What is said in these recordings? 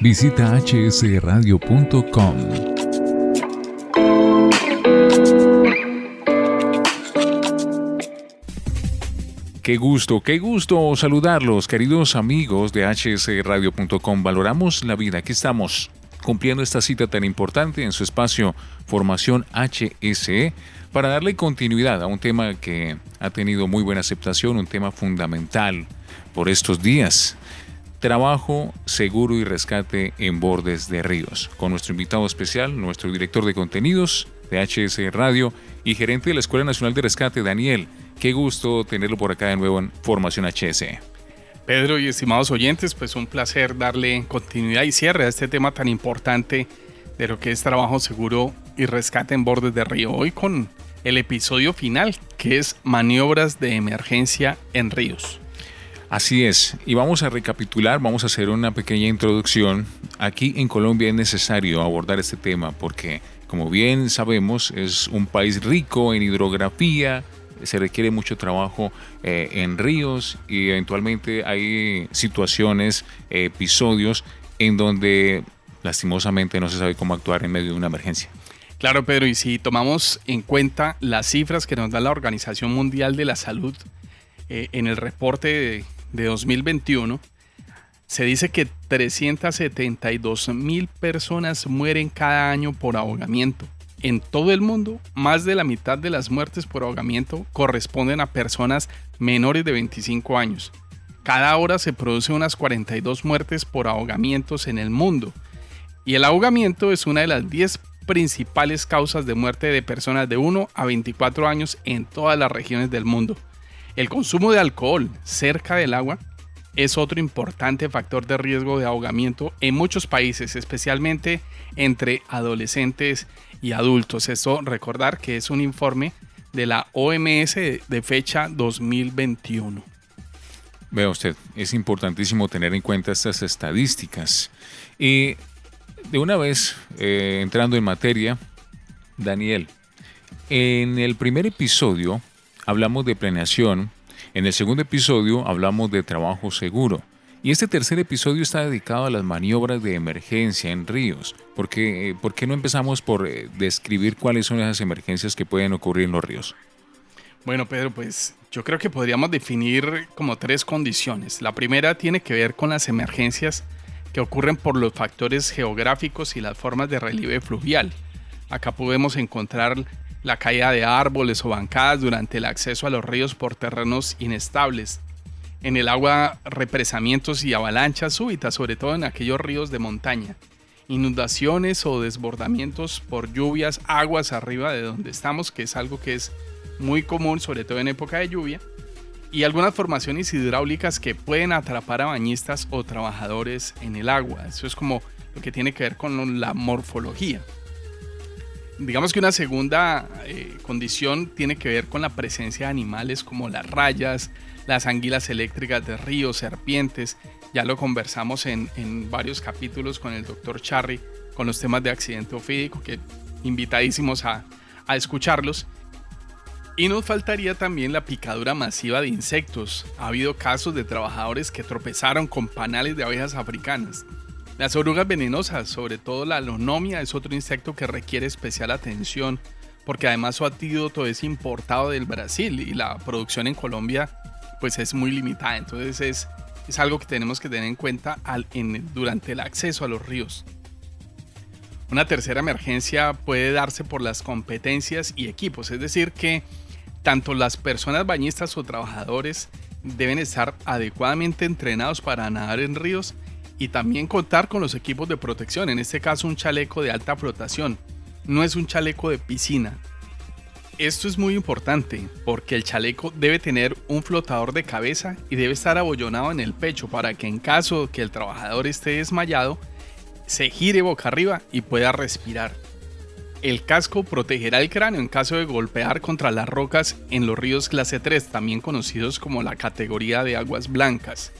Visita hsradio.com. Qué gusto, qué gusto saludarlos, queridos amigos de hsradio.com. Valoramos la vida. Aquí estamos cumpliendo esta cita tan importante en su espacio Formación HSE para darle continuidad a un tema que ha tenido muy buena aceptación, un tema fundamental por estos días. Trabajo seguro y rescate en bordes de ríos. Con nuestro invitado especial, nuestro director de contenidos de HSE Radio y gerente de la Escuela Nacional de Rescate, Daniel Qué gusto tenerlo por acá de nuevo en Formación HS. Pedro y estimados oyentes, pues un placer darle continuidad y cierre a este tema tan importante de lo que es trabajo seguro y rescate en bordes de río. Hoy con el episodio final, que es maniobras de emergencia en ríos. Así es, y vamos a recapitular, vamos a hacer una pequeña introducción. Aquí en Colombia es necesario abordar este tema porque, como bien sabemos, es un país rico en hidrografía, se requiere mucho trabajo eh, en ríos y eventualmente hay situaciones, episodios en donde lastimosamente no se sabe cómo actuar en medio de una emergencia. Claro, Pedro, y si tomamos en cuenta las cifras que nos da la Organización Mundial de la Salud eh, en el reporte de, de 2021, se dice que 372 mil personas mueren cada año por ahogamiento. En todo el mundo, más de la mitad de las muertes por ahogamiento corresponden a personas menores de 25 años. Cada hora se producen unas 42 muertes por ahogamientos en el mundo. Y el ahogamiento es una de las 10 principales causas de muerte de personas de 1 a 24 años en todas las regiones del mundo. El consumo de alcohol cerca del agua es otro importante factor de riesgo de ahogamiento en muchos países, especialmente entre adolescentes y adultos. Esto recordar que es un informe de la OMS de fecha 2021. Vea usted, es importantísimo tener en cuenta estas estadísticas. Y de una vez, eh, entrando en materia, Daniel, en el primer episodio hablamos de planeación, en el segundo episodio hablamos de trabajo seguro. Y este tercer episodio está dedicado a las maniobras de emergencia en ríos. ¿Por qué, eh, no empezamos por eh, describir cuáles son esas emergencias que pueden ocurrir en los ríos? Bueno, Pedro, pues yo creo que podríamos definir como tres condiciones. La primera tiene que ver con las emergencias que ocurren por los factores geográficos y las formas de relieve fluvial. Acá podemos encontrar la caída de árboles o bancadas durante el acceso a los ríos por terrenos inestables, en el agua represamientos y avalanchas súbitas, sobre todo en aquellos ríos de montaña. Inundaciones o desbordamientos por lluvias, aguas arriba de donde estamos, que es algo que es muy común, sobre todo en época de lluvia. Y algunas formaciones hidráulicas que pueden atrapar a bañistas o trabajadores en el agua. Eso es como lo que tiene que ver con la morfología. Digamos que una segunda eh, condición tiene que ver con la presencia de animales como las rayas, las anguilas eléctricas de ríos, serpientes. Ya lo conversamos en, varios capítulos con el doctor Charry con los temas de accidente ofídico, que invitadísimos a, a escucharlos. Y nos faltaría también la picadura masiva de insectos. Ha habido casos de trabajadores que tropezaron con panales de abejas africanas. Las orugas venenosas, sobre todo la lonomia, es otro insecto que requiere especial atención porque además su antídoto es importado del Brasil y la producción en Colombia pues es muy limitada. Entonces es, es algo que tenemos que tener en cuenta durante el acceso a los ríos. Una tercera emergencia puede darse por las competencias y equipos, es decir, que tanto las personas bañistas o trabajadores deben estar adecuadamente entrenados para nadar en ríos y también contar con los equipos de protección, en este caso un chaleco de alta flotación, no es un chaleco de piscina. Esto es muy importante porque el chaleco debe tener un flotador de cabeza y debe estar abollonado en el pecho para que en caso que el trabajador esté desmayado, se gire boca arriba y pueda respirar. El casco protegerá el cráneo en caso de golpear contra las rocas en los ríos clase 3, también conocidos como la categoría de aguas blancas.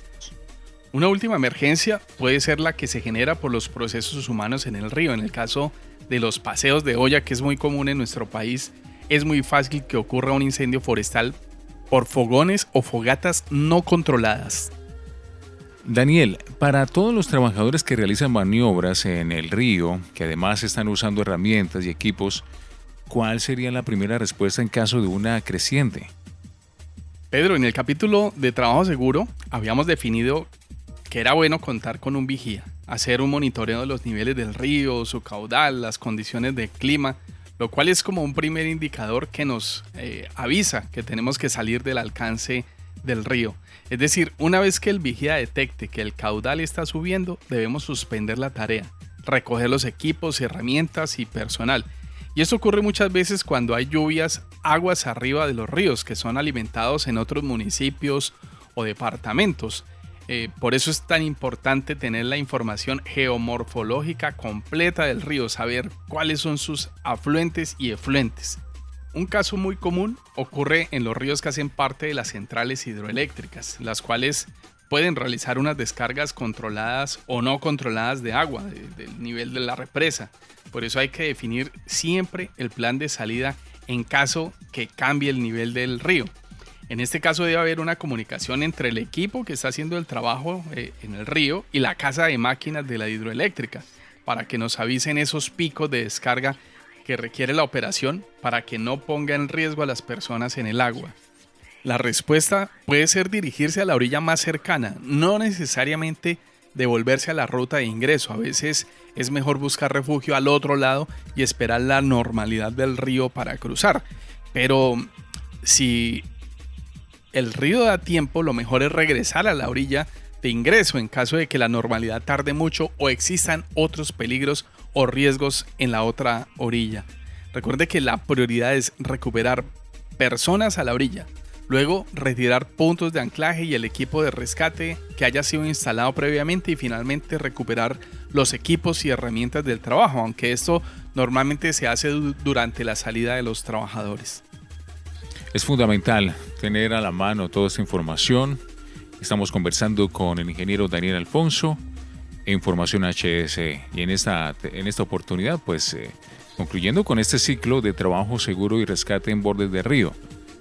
Una última emergencia puede ser la que se genera por los procesos humanos en el río. En el caso de los paseos de olla, que es muy común en nuestro país, es muy fácil que ocurra un incendio forestal por fogones o fogatas no controladas. Daniel, para todos los trabajadores que realizan maniobras en el río, que además están usando herramientas y equipos, ¿cuál sería la primera respuesta en caso de una creciente? Pedro, en el capítulo de trabajo seguro habíamos definido que era bueno contar con un vigía, hacer un monitoreo de los niveles del río, su caudal, las condiciones de clima, lo cual es como un primer indicador que nos eh, avisa que tenemos que salir del alcance del río. Es decir, una vez que el vigía detecte que el caudal está subiendo, debemos suspender la tarea, recoger los equipos, herramientas y personal. Y esto ocurre muchas veces cuando hay lluvias, aguas arriba de los ríos que son alimentados en otros municipios o departamentos. Eh, por eso es tan importante tener la información geomorfológica completa del río, saber cuáles son sus afluentes y efluentes. Un caso muy común ocurre en los ríos que hacen parte de las centrales hidroeléctricas, las cuales pueden realizar unas descargas controladas o no controladas de agua del nivel de la represa. Por eso hay que definir siempre el plan de salida en caso que cambie el nivel del río. En este caso debe haber una comunicación entre el equipo que está haciendo el trabajo eh, en el río y la casa de máquinas de la hidroeléctrica para que nos avisen esos picos de descarga que requiere la operación para que no ponga en riesgo a las personas en el agua. La respuesta puede ser dirigirse a la orilla más cercana, no necesariamente devolverse a la ruta de ingreso. A veces es mejor buscar refugio al otro lado y esperar la normalidad del río para cruzar. Pero si el río da tiempo, lo mejor es regresar a la orilla de ingreso en caso de que la normalidad tarde mucho o existan otros peligros o riesgos en la otra orilla. Recuerde que la prioridad es recuperar personas a la orilla, luego retirar puntos de anclaje y el equipo de rescate que haya sido instalado previamente y finalmente recuperar los equipos y herramientas del trabajo, aunque esto normalmente se hace durante la salida de los trabajadores. Es fundamental tener a la mano toda esta información. Estamos conversando con el ingeniero Daniel Alfonso, Información HS. Y en esta, en esta oportunidad, pues eh, concluyendo con este ciclo de trabajo seguro y rescate en bordes de río,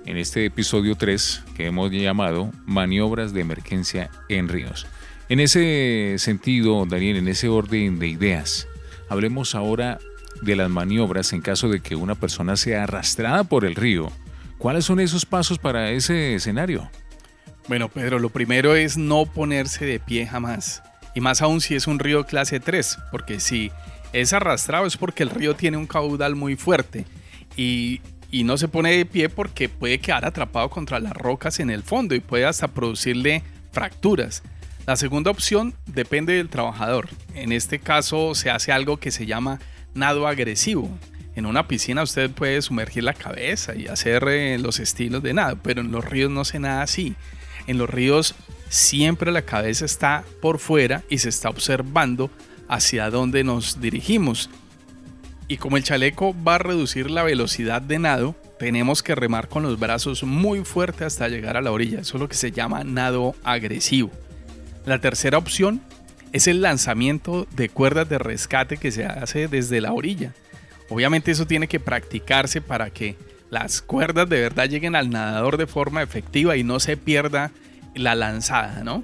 en este episodio 3 que hemos llamado Maniobras de Emergencia en Ríos. En ese sentido, Daniel, en ese orden de ideas, hablemos ahora de las maniobras en caso de que una persona sea arrastrada por el río. ¿Cuáles son esos pasos para ese escenario? Bueno, Pedro, lo primero es no ponerse de pie jamás. Y más aún si es un río clase 3, porque si es arrastrado es porque el río tiene un caudal muy fuerte y, no se pone de pie porque puede quedar atrapado contra las rocas en el fondo y puede hasta producirle fracturas. La segunda opción depende del trabajador. En este caso se hace algo que se llama nado agresivo. En una piscina usted puede sumergir la cabeza y hacer eh, los estilos de nado, pero en los ríos no se nada así. En los ríos siempre la cabeza está por fuera y se está observando hacia dónde nos dirigimos. Y como el chaleco va a reducir la velocidad de nado, tenemos que remar con los brazos muy fuerte hasta llegar a la orilla. Eso es lo que se llama nado agresivo. La tercera opción es el lanzamiento de cuerdas de rescate que se hace desde la orilla. Obviamente eso tiene que practicarse para que las cuerdas de verdad lleguen al nadador de forma efectiva y no se pierda la lanzada, ¿no?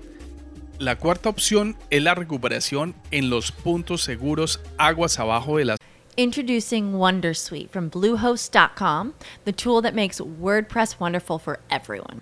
La cuarta opción es la recuperación en los puntos seguros aguas abajo de las Introducing Wondersuite from Bluehost.com, the tool that makes WordPress wonderful for everyone.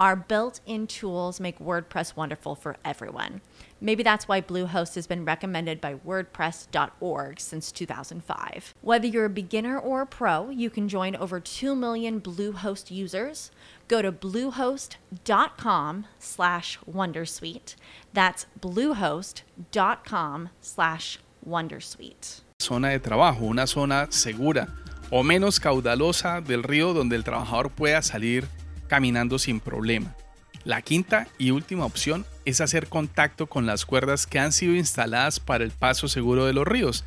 our built in tools make WordPress wonderful for everyone. Maybe that's why Bluehost has been recommended by WordPress.org since 2005. Whether you're a beginner or a pro, you can join over 2 million Bluehost users. Go to bluehost.com slash Wondersuite. That's bluehost.com slash Wondersuite. Zona de trabajo, una zona segura o menos caudalosa del río donde el trabajador pueda salir caminando sin problema. La quinta y última opción es hacer contacto con las cuerdas que han sido instaladas para el paso seguro de los ríos.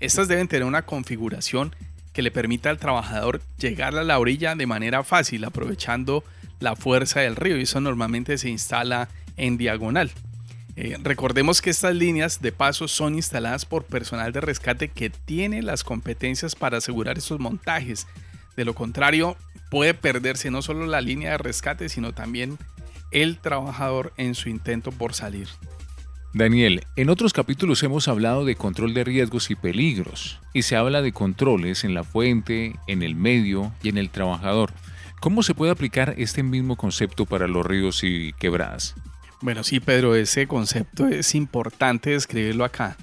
Estas deben tener una configuración que le permita al trabajador llegar a la orilla de manera fácil aprovechando la fuerza del río y eso normalmente se instala en diagonal. Eh, recordemos que estas líneas de paso son instaladas por personal de rescate que tiene las competencias para asegurar esos montajes. De lo contrario, puede perderse no solo la línea de rescate, sino también el trabajador en su intento por salir. Daniel, en otros capítulos hemos hablado de control de riesgos y peligros, y se habla de controles en la fuente, en el medio y en el trabajador. ¿Cómo se puede aplicar este mismo concepto para los ríos y quebradas? Bueno, sí, Pedro, ese concepto es importante describirlo acá.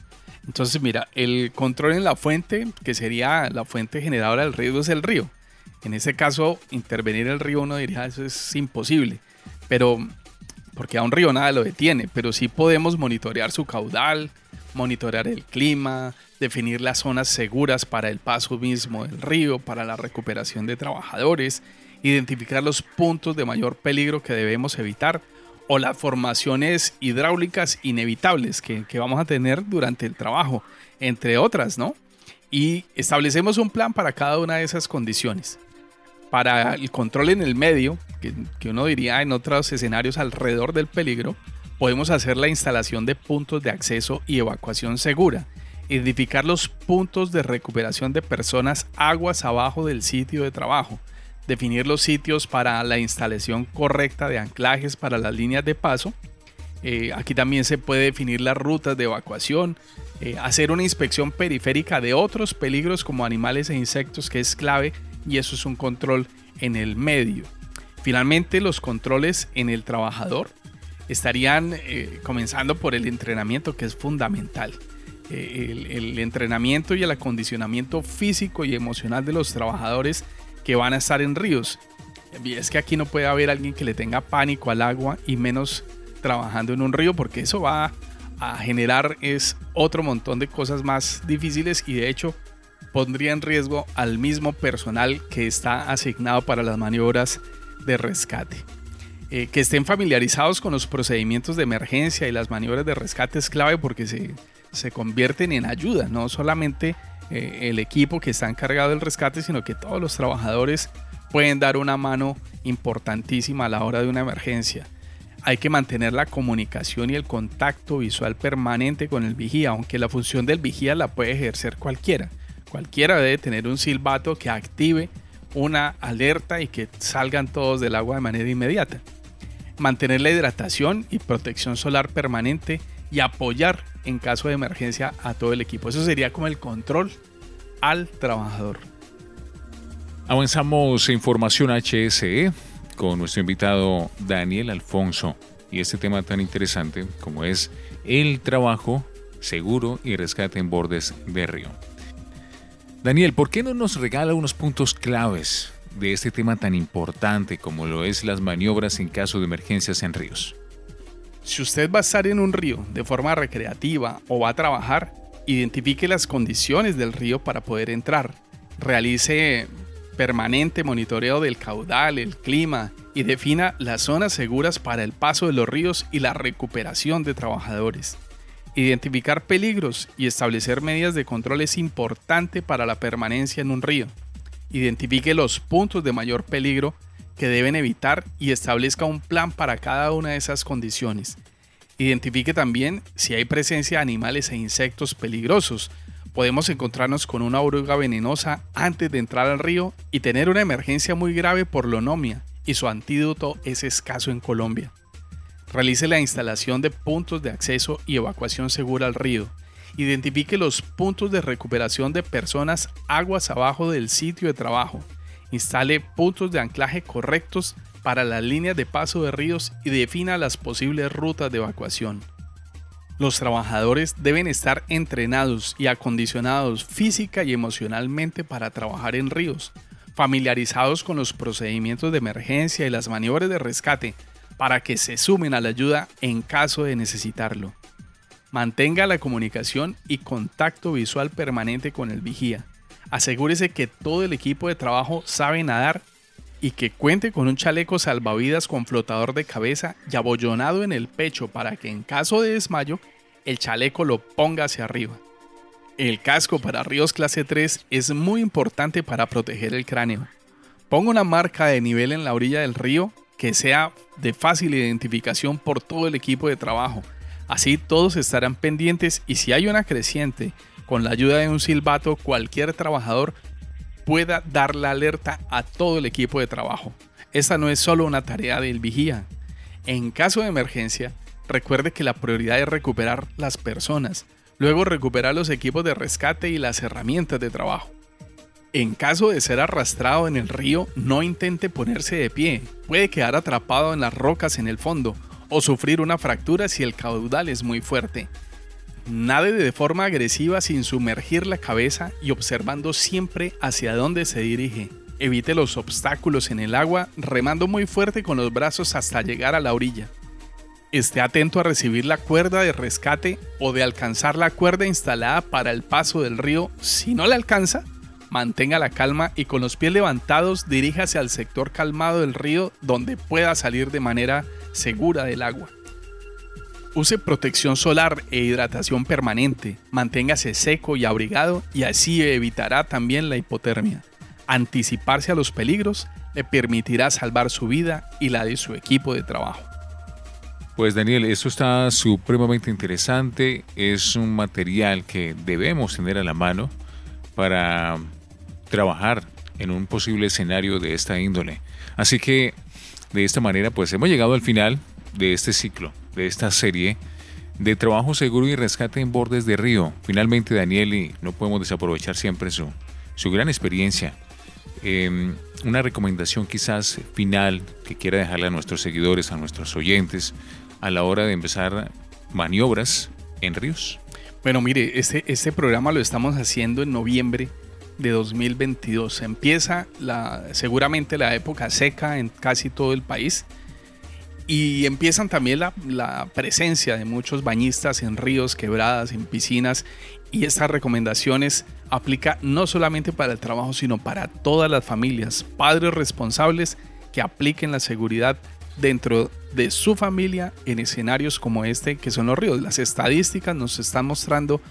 Entonces, mira, el control en la fuente, que sería la fuente generadora del riesgo, es el río. En ese caso, intervenir el río uno diría, eso es imposible. Pero, porque a un río nada lo detiene, pero sí podemos monitorear su caudal, monitorear el clima, definir las zonas seguras para el paso mismo del río, para la recuperación de trabajadores, identificar los puntos de mayor peligro que debemos evitar o las formaciones hidráulicas inevitables que, que vamos a tener durante el trabajo, entre otras, ¿no? Y establecemos un plan para cada una de esas condiciones para el control en el medio, que, uno diría en otros escenarios alrededor del peligro, podemos hacer la instalación de puntos de acceso y evacuación segura, identificar los puntos de recuperación de personas aguas abajo del sitio de trabajo, definir los sitios para la instalación correcta de anclajes para las líneas de paso. Eh, aquí también se puede definir las rutas de evacuación, eh, hacer una inspección periférica de otros peligros como animales e insectos que es clave y eso es un control en el medio. Finalmente, los controles en el trabajador estarían eh, comenzando por el entrenamiento, que es fundamental. Eh, el, entrenamiento y el acondicionamiento físico y emocional de los trabajadores que van a estar en ríos. es que aquí no puede haber alguien que le tenga pánico al agua y menos trabajando en un río, porque eso va a generar es otro montón de cosas más difíciles y de hecho pondría en riesgo al mismo personal que está asignado para las maniobras de rescate. Eh, que estén familiarizados con los procedimientos de emergencia y las maniobras de rescate es clave porque se, se convierten en ayuda, no solamente eh, el equipo que está encargado del rescate, sino que todos los trabajadores pueden dar una mano importantísima a la hora de una emergencia. Hay que mantener la comunicación y el contacto visual permanente con el vigía, aunque la función del vigía la puede ejercer cualquiera. Cualquiera debe tener un silbato que active una alerta y que salgan todos del agua de manera inmediata. Mantener la hidratación y protección solar permanente y apoyar en caso de emergencia a todo el equipo. Eso sería como el control al trabajador. Avanzamos en información HSE con nuestro invitado Daniel Alfonso y este tema tan interesante como es el trabajo seguro y rescate en bordes de río. Daniel, ¿por qué no nos regala unos puntos claves de este tema tan importante como lo es las maniobras en caso de emergencias en ríos? Si usted va a estar en un río de forma recreativa o va a trabajar, identifique las condiciones del río para poder entrar. Realice permanente monitoreo del caudal, el clima y defina las zonas seguras para el paso de los ríos y la recuperación de trabajadores. Identificar peligros y establecer medidas de control es importante para la permanencia en un río. Identifique los puntos de mayor peligro que deben evitar y establezca un plan para cada una de esas condiciones. Identifique también si hay presencia de animales e insectos peligrosos. Podemos encontrarnos con una oruga venenosa antes de entrar al río y tener una emergencia muy grave por lonomia, y su antídoto es escaso en Colombia. Realice la instalación de puntos de acceso y evacuación segura al río. Identifique los puntos de recuperación de personas aguas abajo del sitio de trabajo. Instale puntos de anclaje correctos para las líneas de paso de ríos y defina las posibles rutas de evacuación. Los trabajadores deben estar entrenados y acondicionados física y emocionalmente para trabajar en ríos, familiarizados con los procedimientos de emergencia y las maniobras de rescate, para que se sumen a la ayuda en caso de necesitarlo. Mantenga la comunicación y contacto visual permanente con el vigía. Asegúrese que todo el equipo de trabajo sabe nadar y que cuente con un chaleco salvavidas con flotador de cabeza y abollonado en el pecho para que en caso de desmayo el chaleco lo ponga hacia arriba. El casco para ríos clase 3 es muy importante para proteger el cráneo. Ponga una marca de nivel en la orilla del río que sea de fácil identificación por todo el equipo de trabajo. Así todos estarán pendientes y si hay una creciente, con la ayuda de un silbato, cualquier trabajador pueda dar la alerta a todo el equipo de trabajo. Esta no es solo una tarea del vigía. En caso de emergencia, recuerde que la prioridad es recuperar las personas, luego recuperar los equipos de rescate y las herramientas de trabajo. En caso de ser arrastrado en el río, no intente ponerse de pie. Puede quedar atrapado en las rocas en el fondo o sufrir una fractura si el caudal es muy fuerte. Nade de forma agresiva sin sumergir la cabeza y observando siempre hacia dónde se dirige. Evite los obstáculos en el agua remando muy fuerte con los brazos hasta llegar a la orilla. Esté atento a recibir la cuerda de rescate o de alcanzar la cuerda instalada para el paso del río. Si no la alcanza, mantenga la calma y con los pies levantados diríjase al sector calmado del río donde pueda salir de manera segura del agua. Use protección solar e hidratación permanente, manténgase seco y abrigado y así evitará también la hipotermia. Anticiparse a los peligros le permitirá salvar su vida y la de su equipo de trabajo. Pues Daniel, esto está supremamente interesante, es un material que debemos tener a la mano para trabajar en un posible escenario de esta índole. Así que de esta manera pues hemos llegado al final de este ciclo, de esta serie de trabajo seguro y rescate en bordes de río. Finalmente Daniel, y no podemos desaprovechar siempre su, su gran experiencia. Em, una recomendación quizás final que quiera dejarle a nuestros seguidores, a nuestros oyentes, a la hora de empezar maniobras en ríos. Bueno, mire, este, este programa lo estamos haciendo en noviembre de 2022. Empieza la, seguramente la época seca en casi todo el país y empiezan también la, la, presencia de muchos bañistas en ríos, quebradas, en piscinas y estas recomendaciones aplica no solamente para el trabajo sino para todas las familias, padres responsables que apliquen la seguridad dentro de su familia en escenarios como este que son los ríos. Las estadísticas nos están mostrando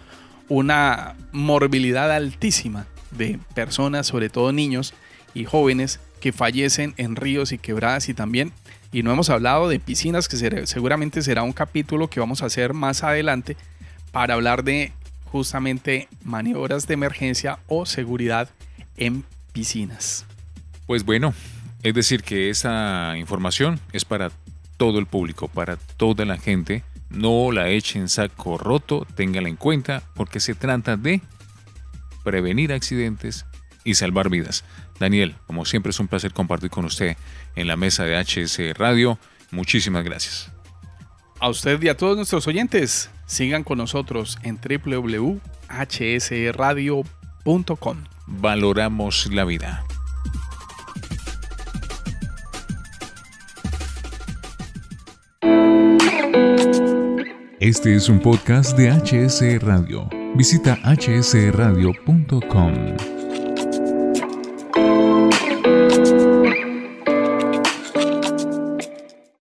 una morbilidad altísima de personas, sobre todo niños y jóvenes, que fallecen en ríos y quebradas y también, y no hemos hablado de piscinas, que seguramente será un capítulo que vamos a hacer más adelante para hablar de justamente maniobras de emergencia o seguridad en piscinas. Pues bueno, es decir que esa información es para todo el público, para toda la gente. No la echen en saco roto, téngala en cuenta, porque se trata de prevenir accidentes y salvar vidas. Daniel, como siempre es un placer compartir con usted en la mesa de HS Radio. Muchísimas gracias. A usted y a todos nuestros oyentes, sigan con nosotros en www.hsradio.com. Valoramos la vida. Este es un podcast de HS Radio. Visita hsradio.com.